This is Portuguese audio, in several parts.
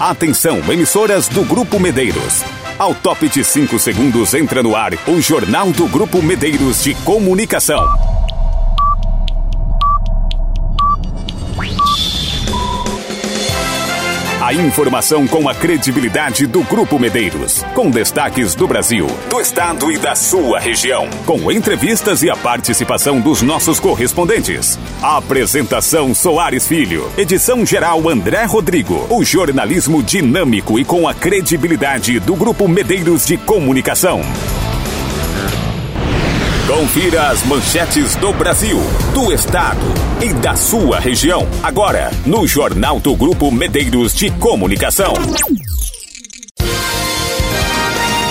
Atenção, emissoras do Grupo Medeiros. Ao top de 5 segundos entra no ar o Jornal do Grupo Medeiros de Comunicação. Informação com a credibilidade do Grupo Medeiros. Com destaques do Brasil, do estado e da sua região. Com entrevistas e a participação dos nossos correspondentes. Apresentação Soares Filho. Edição geral André Rodrigo. O jornalismo dinâmico e com a credibilidade do Grupo Medeiros de Comunicação. Confira as manchetes do Brasil, do estado e da sua região. Agora, no Jornal do Grupo Medeiros de Comunicação.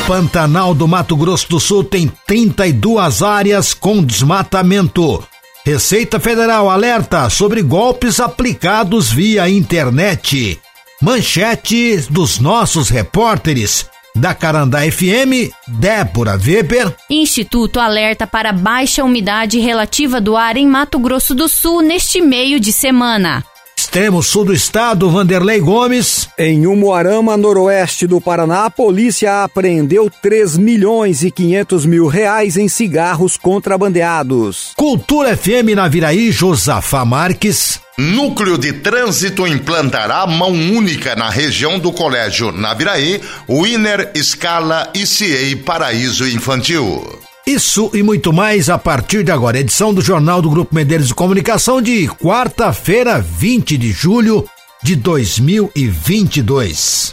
Pantanal do Mato Grosso do Sul tem 32 áreas com desmatamento. Receita Federal alerta sobre golpes aplicados via internet. Manchetes dos nossos repórteres. Da Carandá FM, Débora Weber. Instituto alerta para baixa umidade relativa do ar em Mato Grosso do Sul neste meio de semana. Extremo sul do estado, Vanderlei Gomes. Em Umuarama, noroeste do Paraná, a polícia apreendeu 3 milhões e 500 mil reais em cigarros contrabandeados. Cultura FM na Viraí, Josafá Marques. Núcleo de Trânsito implantará mão única na região do Colégio Naviraí, Winner, Scala, ICA Paraíso Infantil. Isso e muito mais a partir de agora. Edição do Jornal do Grupo Medeiros de Comunicação de quarta-feira, 20 de julho de 2022.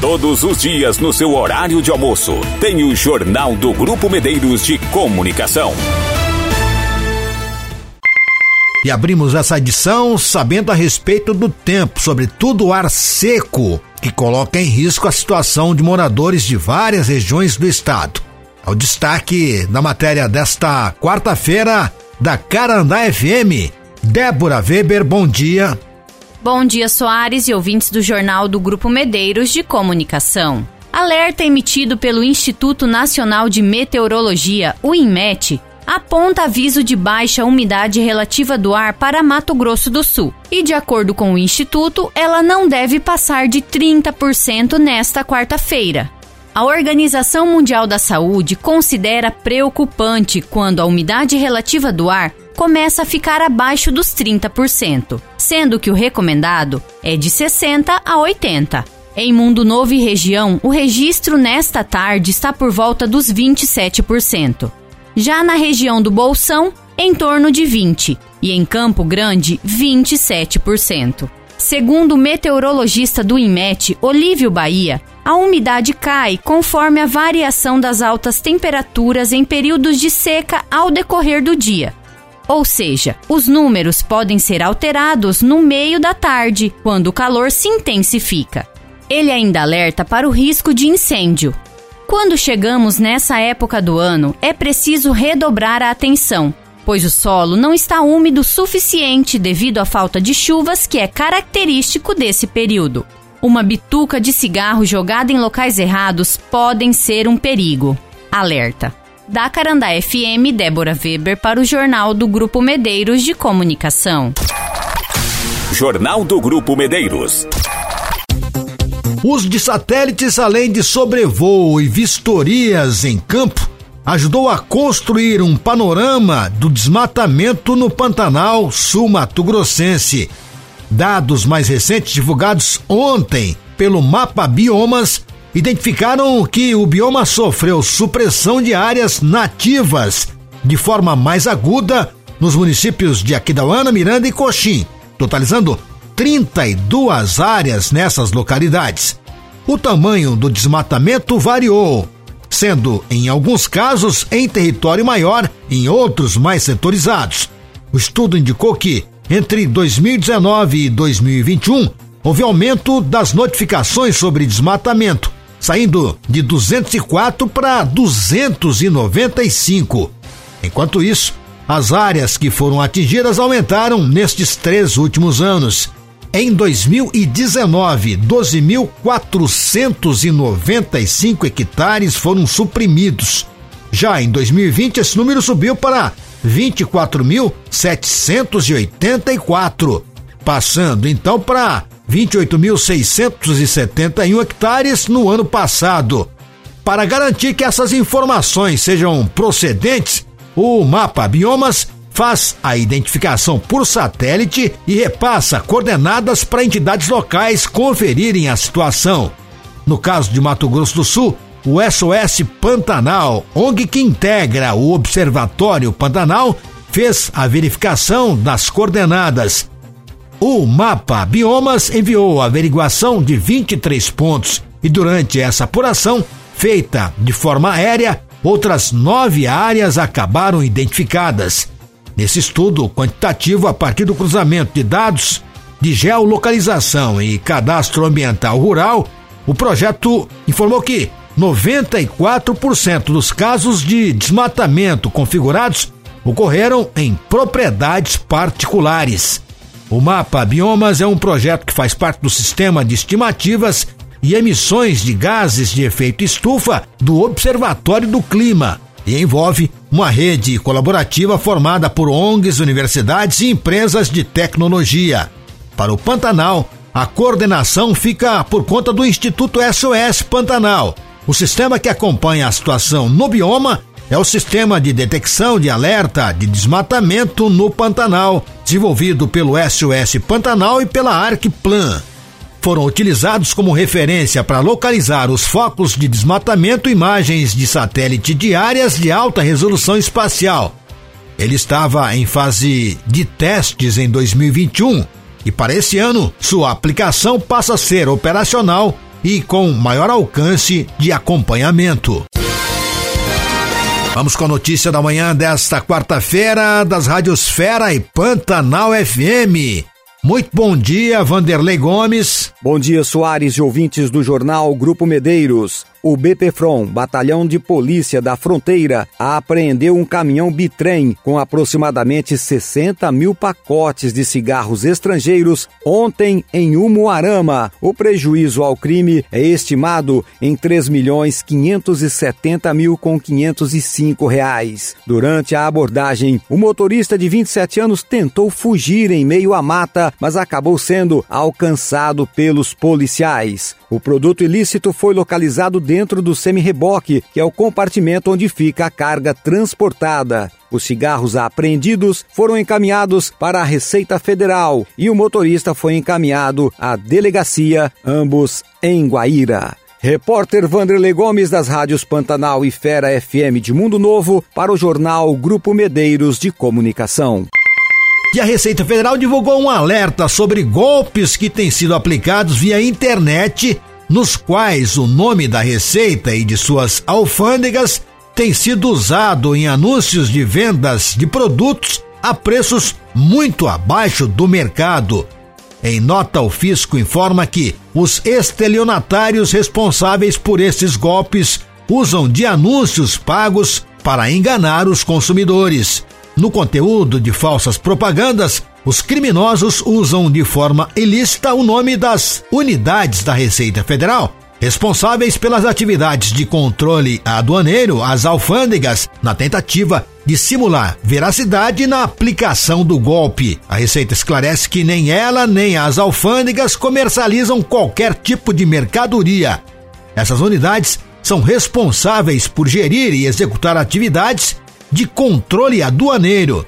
Todos os dias no seu horário de almoço, tem o Jornal do Grupo Medeiros de Comunicação. E abrimos essa edição sabendo a respeito do tempo, sobretudo o ar seco, que coloca em risco a situação de moradores de várias regiões do estado. É o destaque da matéria desta quarta-feira da Carandá FM. Débora Weber, bom dia. Bom dia, Soares e ouvintes do Jornal do Grupo Medeiros de Comunicação. Alerta emitido pelo Instituto Nacional de Meteorologia, o INMET, aponta aviso de baixa umidade relativa do ar para Mato Grosso do Sul. E, de acordo com o Instituto, ela não deve passar de 30% nesta quarta-feira. A Organização Mundial da Saúde considera preocupante quando a umidade relativa do ar começa a ficar abaixo dos 30%, sendo que o recomendado é de 60 a 80. Em Mundo Novo e região, o registro nesta tarde está por volta dos 27%. Já na região do Bolsão, em torno de 20, e em Campo Grande, 27%. Segundo o meteorologista do INMET, Olívio Bahia, a umidade cai conforme a variação das altas temperaturas em períodos de seca ao decorrer do dia. Ou seja, os números podem ser alterados no meio da tarde, quando o calor se intensifica. Ele ainda alerta para o risco de incêndio. Quando chegamos nessa época do ano, é preciso redobrar a atenção, pois o solo não está úmido o suficiente devido à falta de chuvas que é característico desse período. Uma bituca de cigarro jogada em locais errados podem ser um perigo. Alerta. Da Carandá FM, Débora Weber para o Jornal do Grupo Medeiros de Comunicação. Jornal do Grupo Medeiros. Uso de satélites, além de sobrevoo e vistorias em campo, ajudou a construir um panorama do desmatamento no Pantanal Sul-Mato Grossense. Dados mais recentes divulgados ontem pelo Mapa Biomas identificaram que o bioma sofreu supressão de áreas nativas de forma mais aguda nos municípios de Aquidauana, Miranda e Coxim, totalizando 32 áreas nessas localidades. O tamanho do desmatamento variou, sendo em alguns casos em território maior, em outros mais setorizados. O estudo indicou que entre 2019 e 2021 houve aumento das notificações sobre desmatamento, saindo de 204 para 295. Enquanto isso, as áreas que foram atingidas aumentaram nestes três últimos anos. Em 2019, 12.495 hectares foram suprimidos. Já em 2020, esse número subiu para 24.784, passando então para 28.671 hectares no ano passado. Para garantir que essas informações sejam procedentes, o mapa Biomas faz a identificação por satélite e repassa coordenadas para entidades locais conferirem a situação. No caso de Mato Grosso do Sul, o SOS Pantanal, ONG que integra o Observatório Pantanal, fez a verificação das coordenadas. O mapa Biomas enviou a averiguação de 23 pontos e durante essa apuração, feita de forma aérea, outras nove áreas acabaram identificadas. Nesse estudo quantitativo, a partir do cruzamento de dados de geolocalização e cadastro ambiental rural, o projeto informou que 94% dos casos de desmatamento configurados ocorreram em propriedades particulares. O Mapa Biomas é um projeto que faz parte do sistema de estimativas e emissões de gases de efeito estufa do Observatório do Clima e envolve uma rede colaborativa formada por ONGs, universidades e empresas de tecnologia. Para o Pantanal, a coordenação fica por conta do Instituto SOS Pantanal. O sistema que acompanha a situação no bioma é o sistema de detecção de alerta de desmatamento no Pantanal, desenvolvido pelo SOS Pantanal e pela Arcplan. Foram utilizados como referência para localizar os focos de desmatamento imagens de satélite diárias de alta resolução espacial. Ele estava em fase de testes em 2021 e para esse ano sua aplicação passa a ser operacional e com maior alcance de acompanhamento. Vamos com a notícia da manhã desta quarta-feira das rádios Fera e Pantanal FM. Muito bom dia, Vanderlei Gomes. Bom dia, Soares e ouvintes do jornal Grupo Medeiros. O BPFROM, Batalhão de Polícia da Fronteira, apreendeu um caminhão bitrem com aproximadamente 60 mil pacotes de cigarros estrangeiros ontem em Umuarama. O prejuízo ao crime é estimado em 3 milhões 570 mil com 505 reais. Durante a abordagem, o motorista de 27 anos tentou fugir em meio à mata, mas acabou sendo alcançado pelos policiais. O produto ilícito foi localizado dentro do semi-reboque, que é o compartimento onde fica a carga transportada. Os cigarros apreendidos foram encaminhados para a Receita Federal e o motorista foi encaminhado à delegacia, ambos em Guaíra. Repórter Vanderlei Gomes das rádios Pantanal e Fera FM de Mundo Novo para o jornal Grupo Medeiros de Comunicação. E a Receita Federal divulgou um alerta sobre golpes que têm sido aplicados via internet, nos quais o nome da Receita e de suas alfândegas tem sido usado em anúncios de vendas de produtos a preços muito abaixo do mercado. Em nota, o fisco informa que os estelionatários responsáveis por esses golpes usam de anúncios pagos para enganar os consumidores. No conteúdo de falsas propagandas, os criminosos usam de forma ilícita o nome das unidades da Receita Federal, responsáveis pelas atividades de controle aduaneiro, as alfândegas, na tentativa de simular veracidade na aplicação do golpe. A Receita esclarece que nem ela nem as alfândegas comercializam qualquer tipo de mercadoria. Essas unidades são responsáveis por gerir e executar atividades de controle aduaneiro,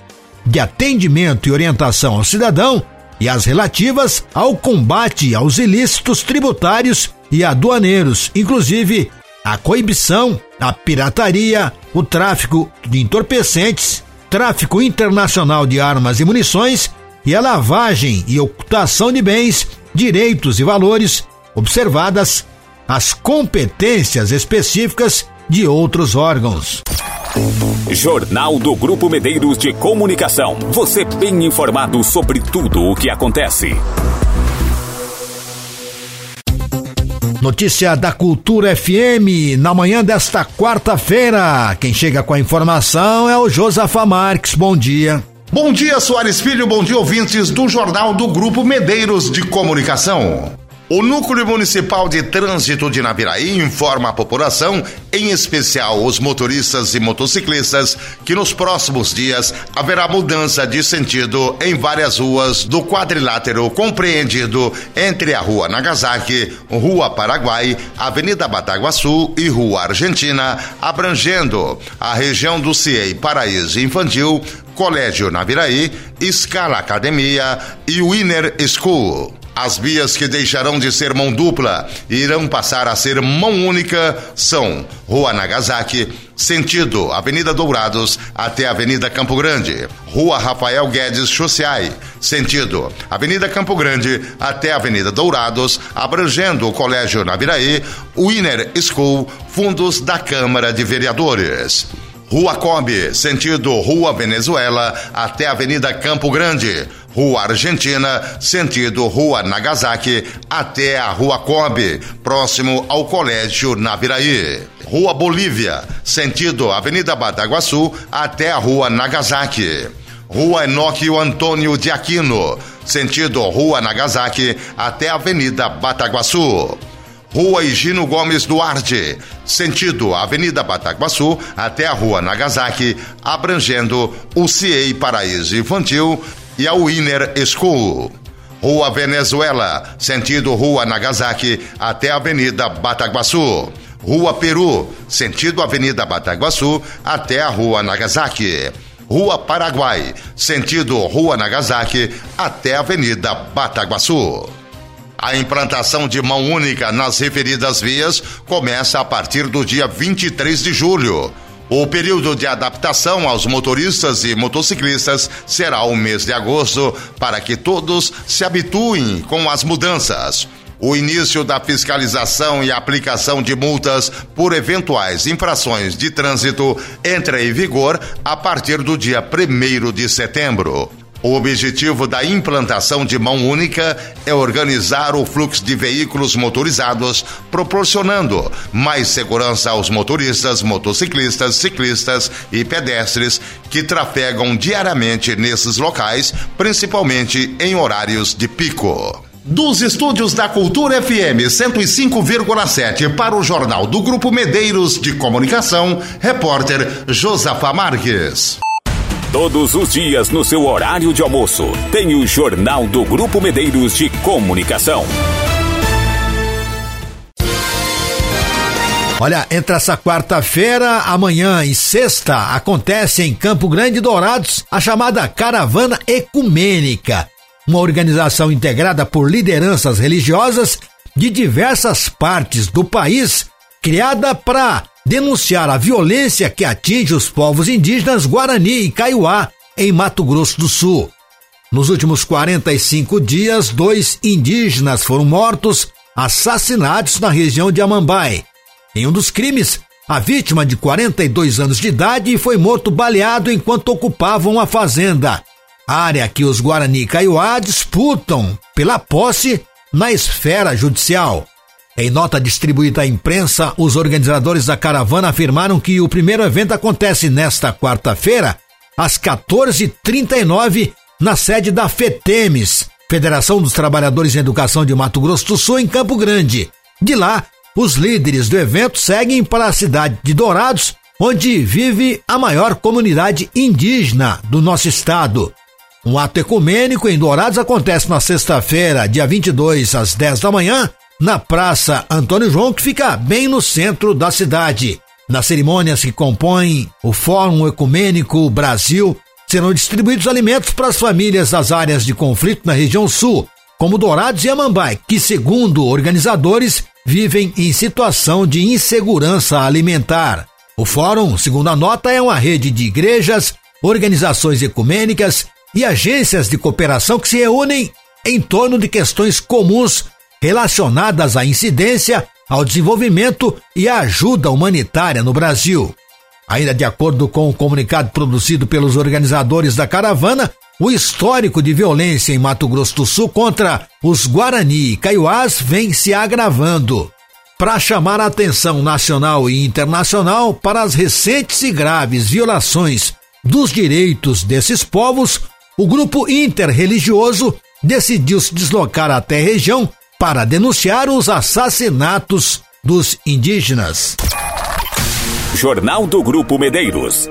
de atendimento e orientação ao cidadão e as relativas ao combate aos ilícitos tributários e aduaneiros, inclusive a coibição, a pirataria, o tráfico de entorpecentes, tráfico internacional de armas e munições e a lavagem e ocultação de bens, direitos e valores, observadas as competências específicas de outros órgãos. Jornal do Grupo Medeiros de Comunicação. Você bem informado sobre tudo o que acontece. Notícia da Cultura FM na manhã desta quarta-feira. Quem chega com a informação é o Josafa Marques. Bom dia. Bom dia, Soares Filho. Bom dia, ouvintes do Jornal do Grupo Medeiros de Comunicação. O Núcleo Municipal de Trânsito de Naviraí informa a população, em especial os motoristas e motociclistas, que nos próximos dias haverá mudança de sentido em várias ruas do quadrilátero compreendido entre a Rua Nagasaki, Rua Paraguai, Avenida Bataguaçu e Rua Argentina, abrangendo a região do CIEI Paraíso Infantil, Colégio Naviraí, Scala Academia e Winner School. As vias que deixarão de ser mão dupla e irão passar a ser mão única são Rua Nagasaki, sentido Avenida Dourados até Avenida Campo Grande, Rua Rafael Guedes Chociai, sentido Avenida Campo Grande até Avenida Dourados, abrangendo o Colégio Naviraí, Winner School, fundos da Câmara de Vereadores. Rua Cobe, sentido Rua Venezuela até Avenida Campo Grande. Rua Argentina, sentido Rua Nagasaki, até a Rua Cobe, próximo ao Colégio Naviraí. Rua Bolívia, sentido Avenida Badaguaçu, até a Rua Nagasaki. Rua Enóquio Antônio de Aquino, sentido Rua Nagasaki, até a Avenida Bataguaçu. Rua Higino Gomes Duarte, sentido Avenida Bataguaçu até a Rua Nagasaki, abrangendo o CIEI Paraíso Infantil e a Winner School. Rua Venezuela, sentido Rua Nagasaki até a Avenida Bataguaçu. Rua Peru, sentido Avenida Bataguaçu até a Rua Nagasaki. Rua Paraguai, sentido Rua Nagasaki até a Avenida Bataguaçu. A implantação de mão única nas referidas vias começa a partir do dia 23 de julho. O período de adaptação aos motoristas e motociclistas será o mês de agosto, para que todos se habituem com as mudanças. O início da fiscalização e aplicação de multas por eventuais infrações de trânsito entra em vigor a partir do dia 1 de setembro. O objetivo da implantação de mão única é organizar o fluxo de veículos motorizados, proporcionando mais segurança aos motoristas, motociclistas, ciclistas e pedestres que trafegam diariamente nesses locais, principalmente em horários de pico. Dos estúdios da Cultura FM 105,7 para o Jornal do Grupo Medeiros de Comunicação, repórter Josafa Marques. Todos os dias no seu horário de almoço, tem o Jornal do Grupo Medeiros de Comunicação. Olha, entre essa quarta-feira, amanhã e sexta, acontece em Campo Grande Dourados a chamada Caravana Ecumênica, uma organização integrada por lideranças religiosas de diversas partes do país, criada para denunciar a violência que atinge os povos indígenas Guarani e Kaiowá, em Mato Grosso do Sul. Nos últimos 45 dias, dois indígenas foram mortos, assassinados na região de Amambai. Em um dos crimes, a vítima de 42 anos de idade foi morto baleado enquanto ocupavam uma fazenda, área que os Guarani Kaiowá disputam pela posse na esfera judicial. Em nota distribuída à imprensa, os organizadores da caravana afirmaram que o primeiro evento acontece nesta quarta-feira, às 14h39, na sede da FETEMES, Federação dos Trabalhadores em Educação de Mato Grosso do Sul, em Campo Grande. De lá, os líderes do evento seguem para a cidade de Dourados, onde vive a maior comunidade indígena do nosso estado. Um ato ecumênico em Dourados acontece na sexta-feira, dia 22, às 10 da manhã, na Praça Antônio João, que fica bem no centro da cidade. Nas cerimônias que compõem o Fórum Ecumênico Brasil, serão distribuídos alimentos para as famílias das áreas de conflito na região sul, como Dourados e Amambai, que, segundo organizadores, vivem em situação de insegurança alimentar. O fórum, segundo a nota, é uma rede de igrejas, organizações ecumênicas e agências de cooperação que se reúnem em torno de questões comuns relacionadas à incidência, ao desenvolvimento e à ajuda humanitária no Brasil. Ainda de acordo com o comunicado produzido pelos organizadores da caravana, o histórico de violência em Mato Grosso do Sul contra os Guarani e Kaiowás vem se agravando. Para chamar a atenção nacional e internacional para as recentes e graves violações dos direitos desses povos, o grupo interreligioso decidiu se deslocar até a região para denunciar os assassinatos dos indígenas. Jornal do Grupo Medeiros.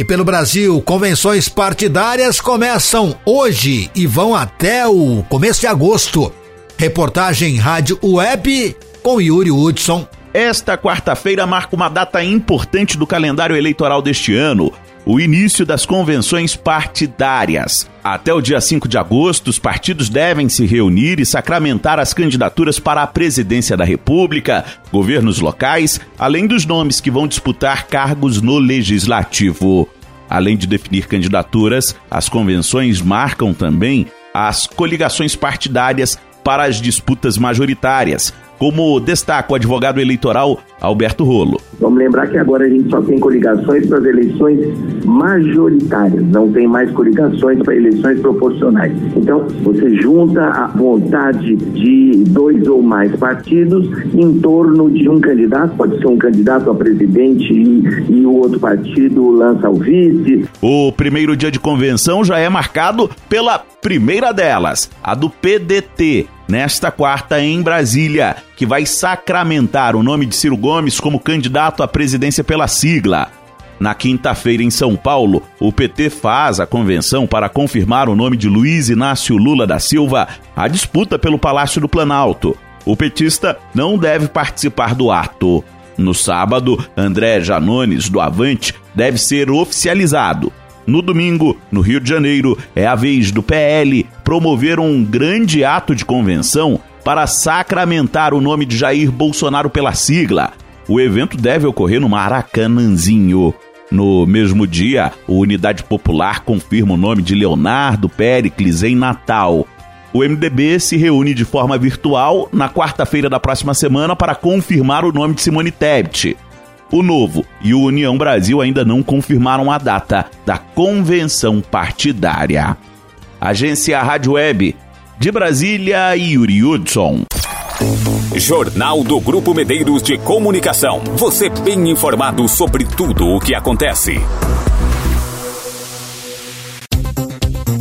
E pelo Brasil, convenções partidárias começam hoje e vão até o começo de agosto. Reportagem Rádio Web com Yuri Hudson. Esta quarta-feira marca uma data importante do calendário eleitoral deste ano, o início das convenções partidárias. Até o dia 5 de agosto, os partidos devem se reunir e sacramentar as candidaturas para a presidência da República, governos locais, além dos nomes que vão disputar cargos no legislativo. Além de definir candidaturas, as convenções marcam também as coligações partidárias para as disputas majoritárias, como destaca o advogado eleitoral Alberto Rolo. Vamos lembrar que agora a gente só tem coligações para as eleições majoritárias, não tem mais coligações para eleições proporcionais. Então, você junta a vontade de dois ou mais partidos em torno de um candidato, pode ser um candidato a presidente e, e o outro partido lança o vice. O primeiro dia de convenção já é marcado pela primeira delas, a do PDT, nesta quarta em Brasília, que vai sacramentar o nome de Ciro Gomes como candidato à presidência pela sigla. Na quinta-feira, em São Paulo, o PT faz a convenção para confirmar o nome de Luiz Inácio Lula da Silva à disputa pelo Palácio do Planalto. O petista não deve participar do ato. No sábado, André Janones, do Avante, deve ser oficializado. No domingo, no Rio de Janeiro, é a vez do PL promover um grande ato de convenção para sacramentar o nome de Jair Bolsonaro pela sigla. O evento deve ocorrer no Maracanãzinho. No mesmo dia, o Unidade Popular confirma o nome de Leonardo Pericles em Natal. O MDB se reúne de forma virtual na quarta-feira da próxima semana para confirmar o nome de Simone Tebet. O Novo e o União Brasil ainda não confirmaram a data da convenção partidária. Agência Rádio Web de Brasília, Yuri Hudson. Jornal do Grupo Medeiros de Comunicação. Você bem informado sobre tudo o que acontece.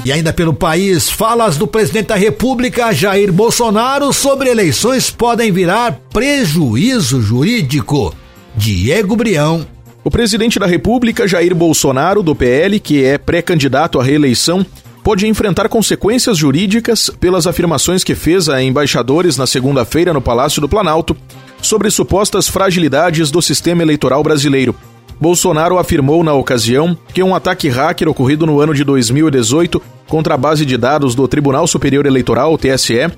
E ainda pelo país, falas do presidente da República, Jair Bolsonaro, sobre eleições podem virar prejuízo jurídico. Diego Brião. O presidente da República, Jair Bolsonaro, do PL, que é pré-candidato à reeleição, pode enfrentar consequências jurídicas pelas afirmações que fez a embaixadores na segunda-feira no Palácio do Planalto sobre supostas fragilidades do sistema eleitoral brasileiro. Bolsonaro afirmou na ocasião que um ataque hacker ocorrido no ano de 2018 contra a base de dados do Tribunal Superior Eleitoral, TSE,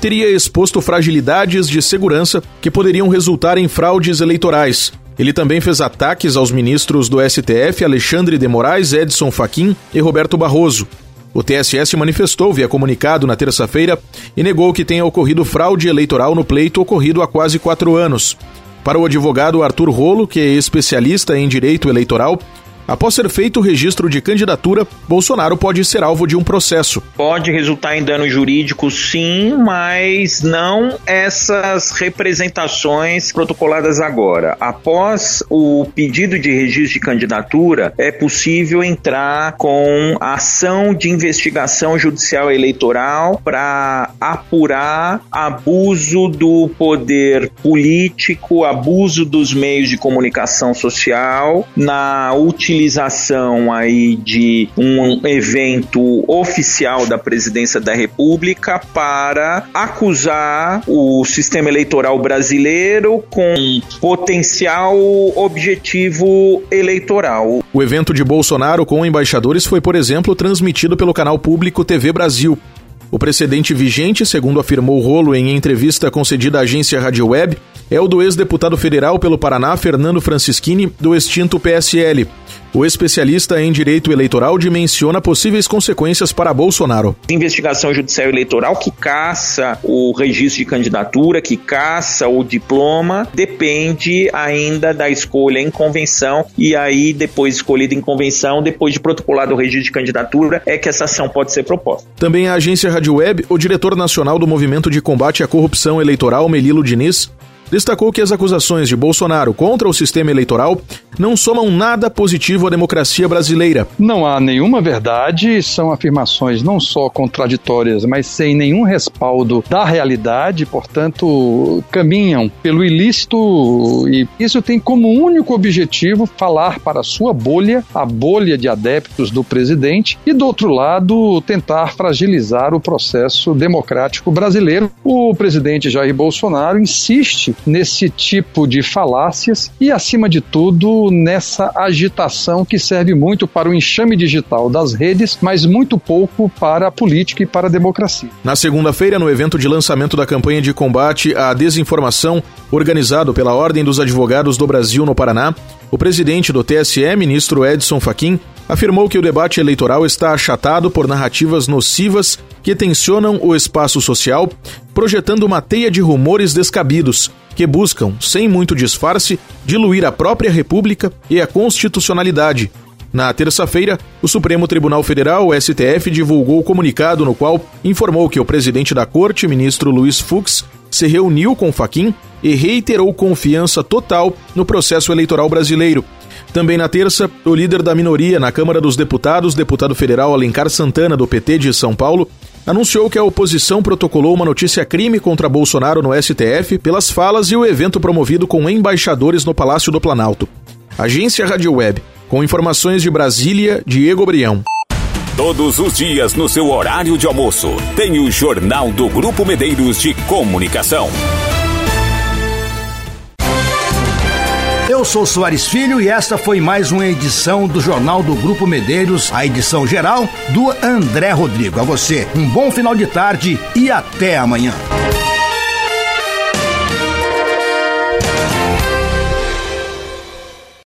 teria exposto fragilidades de segurança que poderiam resultar em fraudes eleitorais. Ele também fez ataques aos ministros do STF Alexandre de Moraes, Edson Fachin e Roberto Barroso. O TSE se manifestou via comunicado na terça-feira e negou que tenha ocorrido fraude eleitoral no pleito ocorrido há quase quatro anos. Para o advogado Arthur Rolo, que é especialista em direito eleitoral, Após ser feito o registro de candidatura, Bolsonaro pode ser alvo de um processo. Pode resultar em dano jurídico, sim, mas não essas representações protocoladas agora. Após o pedido de registro de candidatura, é possível entrar com ação de investigação judicial eleitoral para apurar abuso do poder político, abuso dos meios de comunicação social na utilização utilização aí de um evento oficial da presidência da República para acusar o sistema eleitoral brasileiro com potencial objetivo eleitoral. O evento de Bolsonaro com embaixadores foi, por exemplo, transmitido pelo canal público TV Brasil. O precedente vigente, segundo afirmou Rolo em entrevista concedida à agência Rádio Web, é o do ex-deputado federal pelo Paraná, Fernando Francischini, do extinto PSL. O especialista em direito eleitoral dimensiona possíveis consequências para Bolsonaro. Investigação judicial eleitoral que caça o registro de candidatura, que caça o diploma, depende ainda da escolha em convenção e aí depois escolhida em convenção, depois de protocolado o registro de candidatura, é que essa ação pode ser proposta. Também a agência Rádio Web, o diretor nacional do Movimento de Combate à Corrupção Eleitoral, Melilo Diniz, destacou que as acusações de Bolsonaro contra o sistema eleitoral não somam nada positivo à democracia brasileira. Não há nenhuma verdade, são afirmações não só contraditórias, mas sem nenhum respaldo da realidade, portanto, caminham pelo ilícito e isso tem como único objetivo falar para a sua bolha, a bolha de adeptos do presidente, e do outro lado, tentar fragilizar o processo democrático brasileiro. O presidente Jair Bolsonaro insiste nesse tipo de falácias e, acima de tudo, nessa agitação que serve muito para o enxame digital das redes, mas muito pouco para a política e para a democracia. Na segunda-feira, no evento de lançamento da campanha de combate à desinformação, organizado pela Ordem dos Advogados do Brasil no Paraná, o presidente do TSE, ministro Edson Fachin, afirmou que o debate eleitoral está achatado por narrativas nocivas que tensionam o espaço social, projetando uma teia de rumores descabidos que buscam, sem muito disfarce, diluir a própria República e a constitucionalidade. Na terça-feira, o Supremo Tribunal Federal, STF, divulgou o comunicado no qual informou que o presidente da Corte, ministro Luiz Fux, se reuniu com Faquim e reiterou confiança total no processo eleitoral brasileiro também na terça, o líder da minoria na Câmara dos Deputados, deputado federal Alencar Santana, do PT de São Paulo, anunciou que a oposição protocolou uma notícia crime contra Bolsonaro no STF pelas falas e o evento promovido com embaixadores no Palácio do Planalto. Agência Rádio Web, com informações de Brasília, Diego Brião. Todos os dias no seu horário de almoço, tem o Jornal do Grupo Medeiros de Comunicação. Eu sou Soares Filho e esta foi mais uma edição do Jornal do Grupo Medeiros, a edição geral do André Rodrigo. A você, um bom final de tarde e até amanhã.